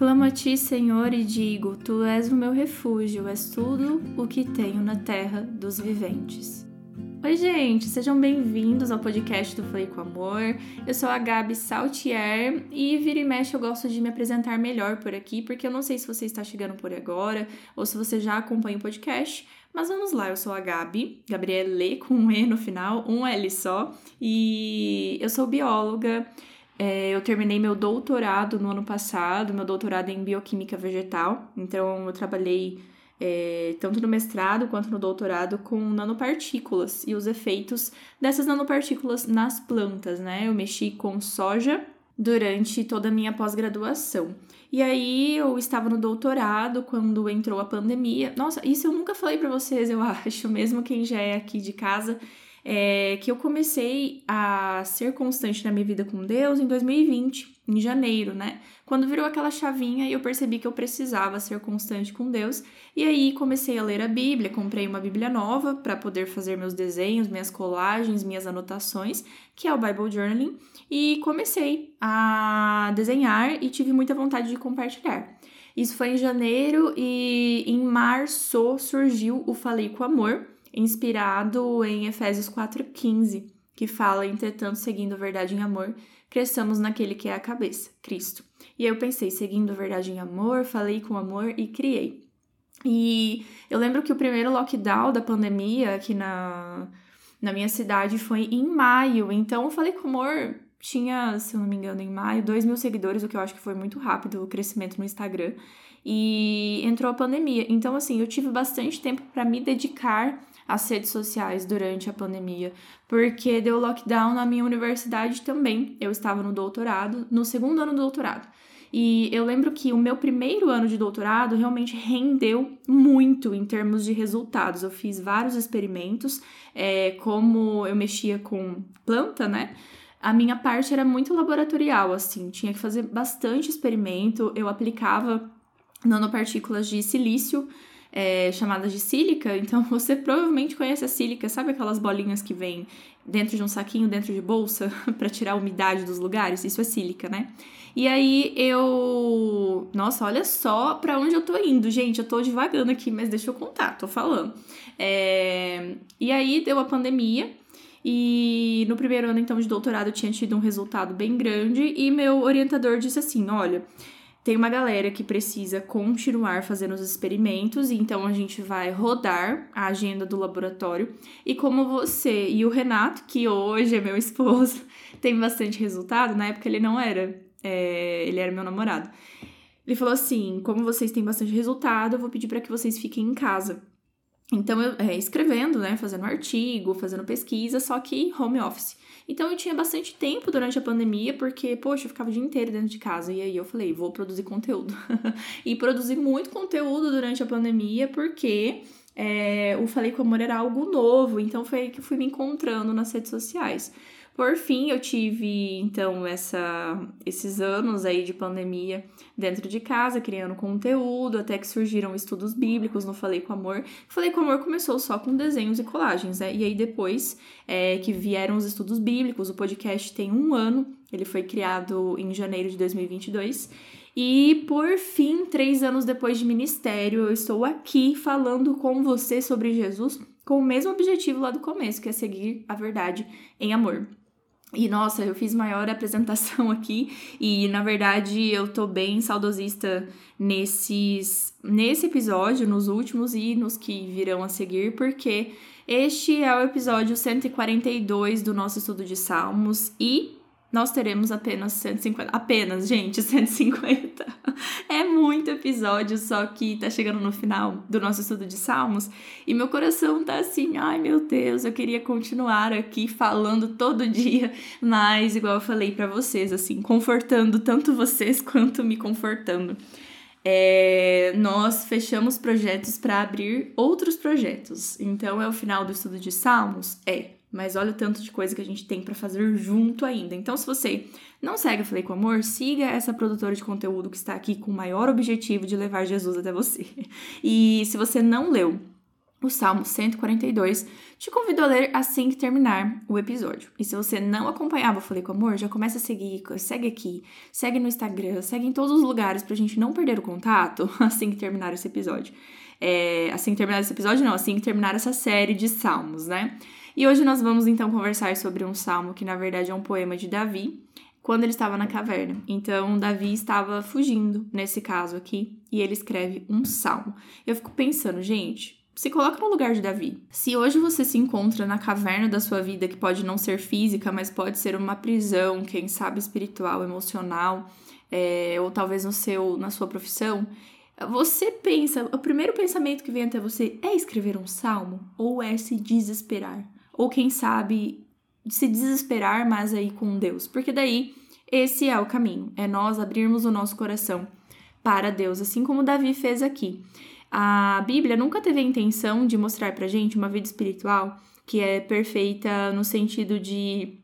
Clamo a ti, Senhor, e digo: Tu és o meu refúgio, és tudo o que tenho na terra dos viventes. Oi, gente, sejam bem-vindos ao podcast do Falei com Amor. Eu sou a Gabi Saltier e vira e mexe eu gosto de me apresentar melhor por aqui, porque eu não sei se você está chegando por agora ou se você já acompanha o podcast, mas vamos lá, eu sou a Gabi, Gabriele com um E no final, um L só, e eu sou bióloga. É, eu terminei meu doutorado no ano passado, meu doutorado em bioquímica vegetal, então eu trabalhei é, tanto no mestrado quanto no doutorado com nanopartículas e os efeitos dessas nanopartículas nas plantas, né? Eu mexi com soja durante toda a minha pós-graduação. E aí eu estava no doutorado quando entrou a pandemia. Nossa, isso eu nunca falei para vocês, eu acho, mesmo quem já é aqui de casa é que eu comecei a ser constante na minha vida com Deus em 2020, em janeiro, né? Quando virou aquela chavinha e eu percebi que eu precisava ser constante com Deus, e aí comecei a ler a Bíblia, comprei uma Bíblia nova para poder fazer meus desenhos, minhas colagens, minhas anotações, que é o Bible Journaling, e comecei a desenhar e tive muita vontade de compartilhar. Isso foi em janeiro e em março surgiu o Falei com Amor, inspirado em Efésios 4,15, que fala: Entretanto, seguindo a verdade em amor, cresçamos naquele que é a cabeça, Cristo. E eu pensei, seguindo a verdade em amor, falei com amor e criei. E eu lembro que o primeiro lockdown da pandemia aqui na, na minha cidade foi em maio, então eu falei com amor. Tinha, se eu não me engano, em maio, 2 mil seguidores, o que eu acho que foi muito rápido o crescimento no Instagram. E entrou a pandemia. Então, assim, eu tive bastante tempo para me dedicar as redes sociais durante a pandemia, porque deu lockdown na minha universidade também. Eu estava no doutorado, no segundo ano do doutorado. E eu lembro que o meu primeiro ano de doutorado realmente rendeu muito em termos de resultados. Eu fiz vários experimentos, é, como eu mexia com planta, né? A minha parte era muito laboratorial, assim, tinha que fazer bastante experimento. Eu aplicava nanopartículas de silício é, chamadas de sílica. Então você provavelmente conhece a sílica, sabe aquelas bolinhas que vêm dentro de um saquinho, dentro de bolsa, para tirar a umidade dos lugares? Isso é sílica, né? E aí eu. Nossa, olha só para onde eu tô indo, gente. Eu tô devagando aqui, mas deixa eu contar, tô falando. É... E aí deu a pandemia. E no primeiro ano, então, de doutorado, eu tinha tido um resultado bem grande. E meu orientador disse assim: olha tem uma galera que precisa continuar fazendo os experimentos, então a gente vai rodar a agenda do laboratório. E como você e o Renato, que hoje é meu esposo, tem bastante resultado, na época ele não era, é, ele era meu namorado. Ele falou assim: como vocês têm bastante resultado, eu vou pedir para que vocês fiquem em casa. Então, eu é, escrevendo, né, fazendo artigo, fazendo pesquisa, só que home office. Então eu tinha bastante tempo durante a pandemia, porque, poxa, eu ficava o dia inteiro dentro de casa. E aí eu falei, vou produzir conteúdo. e produzi muito conteúdo durante a pandemia, porque é, o Falei com Amor era algo novo. Então foi aí que eu fui me encontrando nas redes sociais. Por fim, eu tive então essa, esses anos aí de pandemia dentro de casa, criando conteúdo, até que surgiram estudos bíblicos no Falei com Amor. Falei com Amor começou só com desenhos e colagens, né? E aí depois é, que vieram os estudos bíblicos, o podcast tem um ano, ele foi criado em janeiro de 2022. E por fim, três anos depois de ministério, eu estou aqui falando com você sobre Jesus com o mesmo objetivo lá do começo, que é seguir a verdade em amor. E nossa, eu fiz maior apresentação aqui e na verdade eu tô bem saudosista nesses nesse episódio, nos últimos e nos que virão a seguir, porque este é o episódio 142 do nosso estudo de Salmos e nós teremos apenas 150. Apenas, gente, 150. É muito episódio, só que tá chegando no final do nosso estudo de Salmos e meu coração tá assim, ai meu Deus, eu queria continuar aqui falando todo dia, mas igual eu falei para vocês, assim, confortando tanto vocês quanto me confortando. É, nós fechamos projetos para abrir outros projetos. Então é o final do estudo de Salmos? É. Mas olha o tanto de coisa que a gente tem para fazer junto ainda. Então, se você não segue a Falei com Amor, siga essa produtora de conteúdo que está aqui com o maior objetivo de levar Jesus até você. E se você não leu o Salmo 142, te convido a ler assim que terminar o episódio. E se você não acompanhava o Falei com Amor, já começa a seguir, segue aqui, segue no Instagram, segue em todos os lugares pra gente não perder o contato assim que terminar esse episódio. É, assim que terminar esse episódio, não, assim que terminar essa série de salmos, né? E hoje nós vamos então conversar sobre um salmo que na verdade é um poema de Davi, quando ele estava na caverna. Então, Davi estava fugindo, nesse caso aqui, e ele escreve um salmo. Eu fico pensando, gente, se coloca no lugar de Davi. Se hoje você se encontra na caverna da sua vida, que pode não ser física, mas pode ser uma prisão, quem sabe espiritual, emocional, é, ou talvez no seu, na sua profissão, você pensa, o primeiro pensamento que vem até você é escrever um salmo ou é se desesperar? Ou quem sabe se desesperar, mas aí com Deus? Porque daí esse é o caminho, é nós abrirmos o nosso coração para Deus, assim como Davi fez aqui. A Bíblia nunca teve a intenção de mostrar pra gente uma vida espiritual que é perfeita no sentido de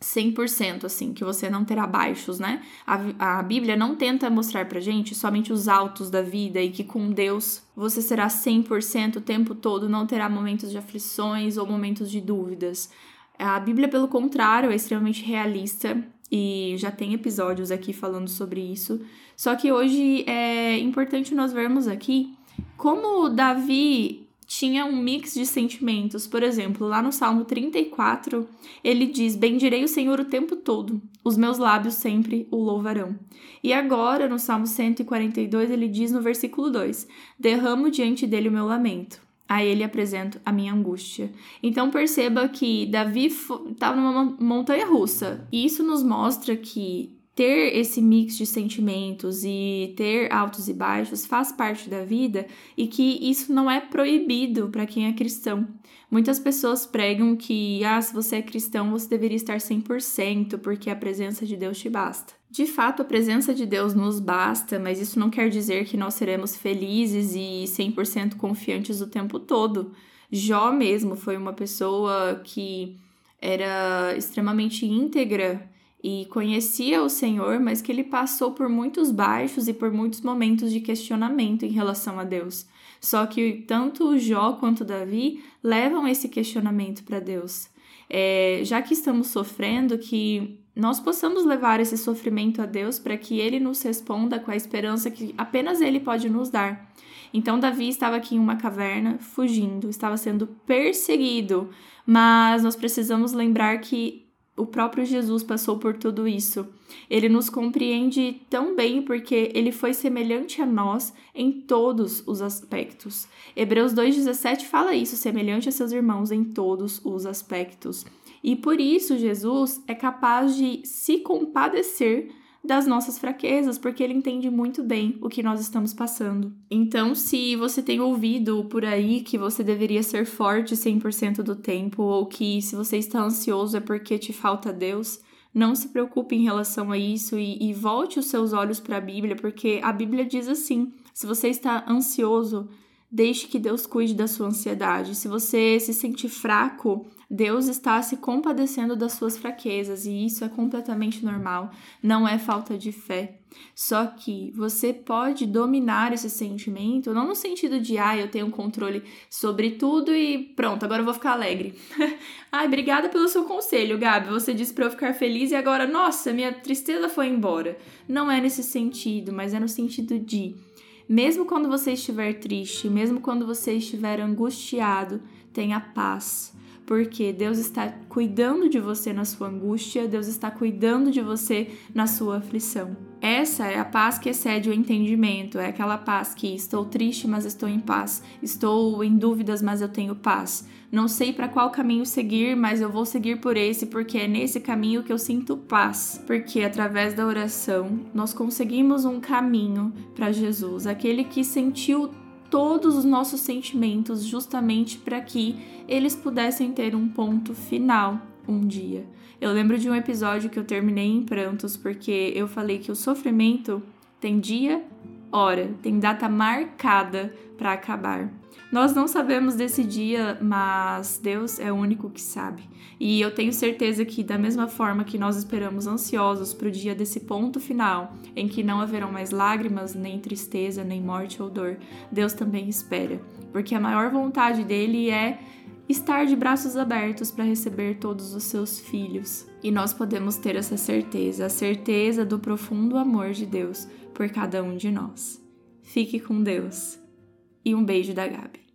100%, assim, que você não terá baixos, né? A, a Bíblia não tenta mostrar pra gente somente os altos da vida e que com Deus você será 100% o tempo todo, não terá momentos de aflições ou momentos de dúvidas. A Bíblia, pelo contrário, é extremamente realista e já tem episódios aqui falando sobre isso. Só que hoje é importante nós vermos aqui como Davi tinha um mix de sentimentos. Por exemplo, lá no Salmo 34, ele diz: Bendirei o Senhor o tempo todo, os meus lábios sempre o louvarão. E agora, no Salmo 142, ele diz no versículo 2: Derramo diante dele o meu lamento. A ele apresento a minha angústia. Então perceba que Davi estava numa montanha russa. E isso nos mostra que ter esse mix de sentimentos e ter altos e baixos faz parte da vida e que isso não é proibido para quem é cristão. Muitas pessoas pregam que, ah, se você é cristão, você deveria estar 100%, porque a presença de Deus te basta. De fato, a presença de Deus nos basta, mas isso não quer dizer que nós seremos felizes e 100% confiantes o tempo todo. Jó mesmo foi uma pessoa que era extremamente íntegra e conhecia o Senhor, mas que ele passou por muitos baixos e por muitos momentos de questionamento em relação a Deus. Só que tanto Jó quanto Davi levam esse questionamento para Deus. É, já que estamos sofrendo, que nós possamos levar esse sofrimento a Deus para que Ele nos responda com a esperança que apenas Ele pode nos dar. Então, Davi estava aqui em uma caverna, fugindo, estava sendo perseguido, mas nós precisamos lembrar que o próprio Jesus passou por tudo isso. Ele nos compreende tão bem porque ele foi semelhante a nós em todos os aspectos. Hebreus 2,17 fala isso, semelhante a seus irmãos em todos os aspectos. E por isso Jesus é capaz de se compadecer das nossas fraquezas, porque ele entende muito bem o que nós estamos passando. Então, se você tem ouvido por aí que você deveria ser forte 100% do tempo, ou que se você está ansioso é porque te falta Deus, não se preocupe em relação a isso e, e volte os seus olhos para a Bíblia, porque a Bíblia diz assim: se você está ansioso, Deixe que Deus cuide da sua ansiedade. Se você se sentir fraco, Deus está se compadecendo das suas fraquezas e isso é completamente normal, não é falta de fé. Só que você pode dominar esse sentimento, não no sentido de, ah, eu tenho controle sobre tudo e pronto, agora eu vou ficar alegre. Ai, obrigada pelo seu conselho, Gabi. Você disse para eu ficar feliz e agora, nossa, minha tristeza foi embora. Não é nesse sentido, mas é no sentido de mesmo quando você estiver triste, mesmo quando você estiver angustiado, tenha paz, porque Deus está cuidando de você na sua angústia, Deus está cuidando de você na sua aflição. Essa é a paz que excede o entendimento, é aquela paz que estou triste, mas estou em paz, estou em dúvidas, mas eu tenho paz. Não sei para qual caminho seguir, mas eu vou seguir por esse, porque é nesse caminho que eu sinto paz. Porque através da oração nós conseguimos um caminho para Jesus, aquele que sentiu todos os nossos sentimentos justamente para que eles pudessem ter um ponto final um dia. Eu lembro de um episódio que eu terminei em prantos porque eu falei que o sofrimento tem dia Ora, tem data marcada para acabar. Nós não sabemos desse dia, mas Deus é o único que sabe. E eu tenho certeza que, da mesma forma que nós esperamos ansiosos para o dia desse ponto final, em que não haverão mais lágrimas, nem tristeza, nem morte ou dor, Deus também espera, porque a maior vontade dele é estar de braços abertos para receber todos os seus filhos. E nós podemos ter essa certeza, a certeza do profundo amor de Deus por cada um de nós. Fique com Deus e um beijo da Gabi.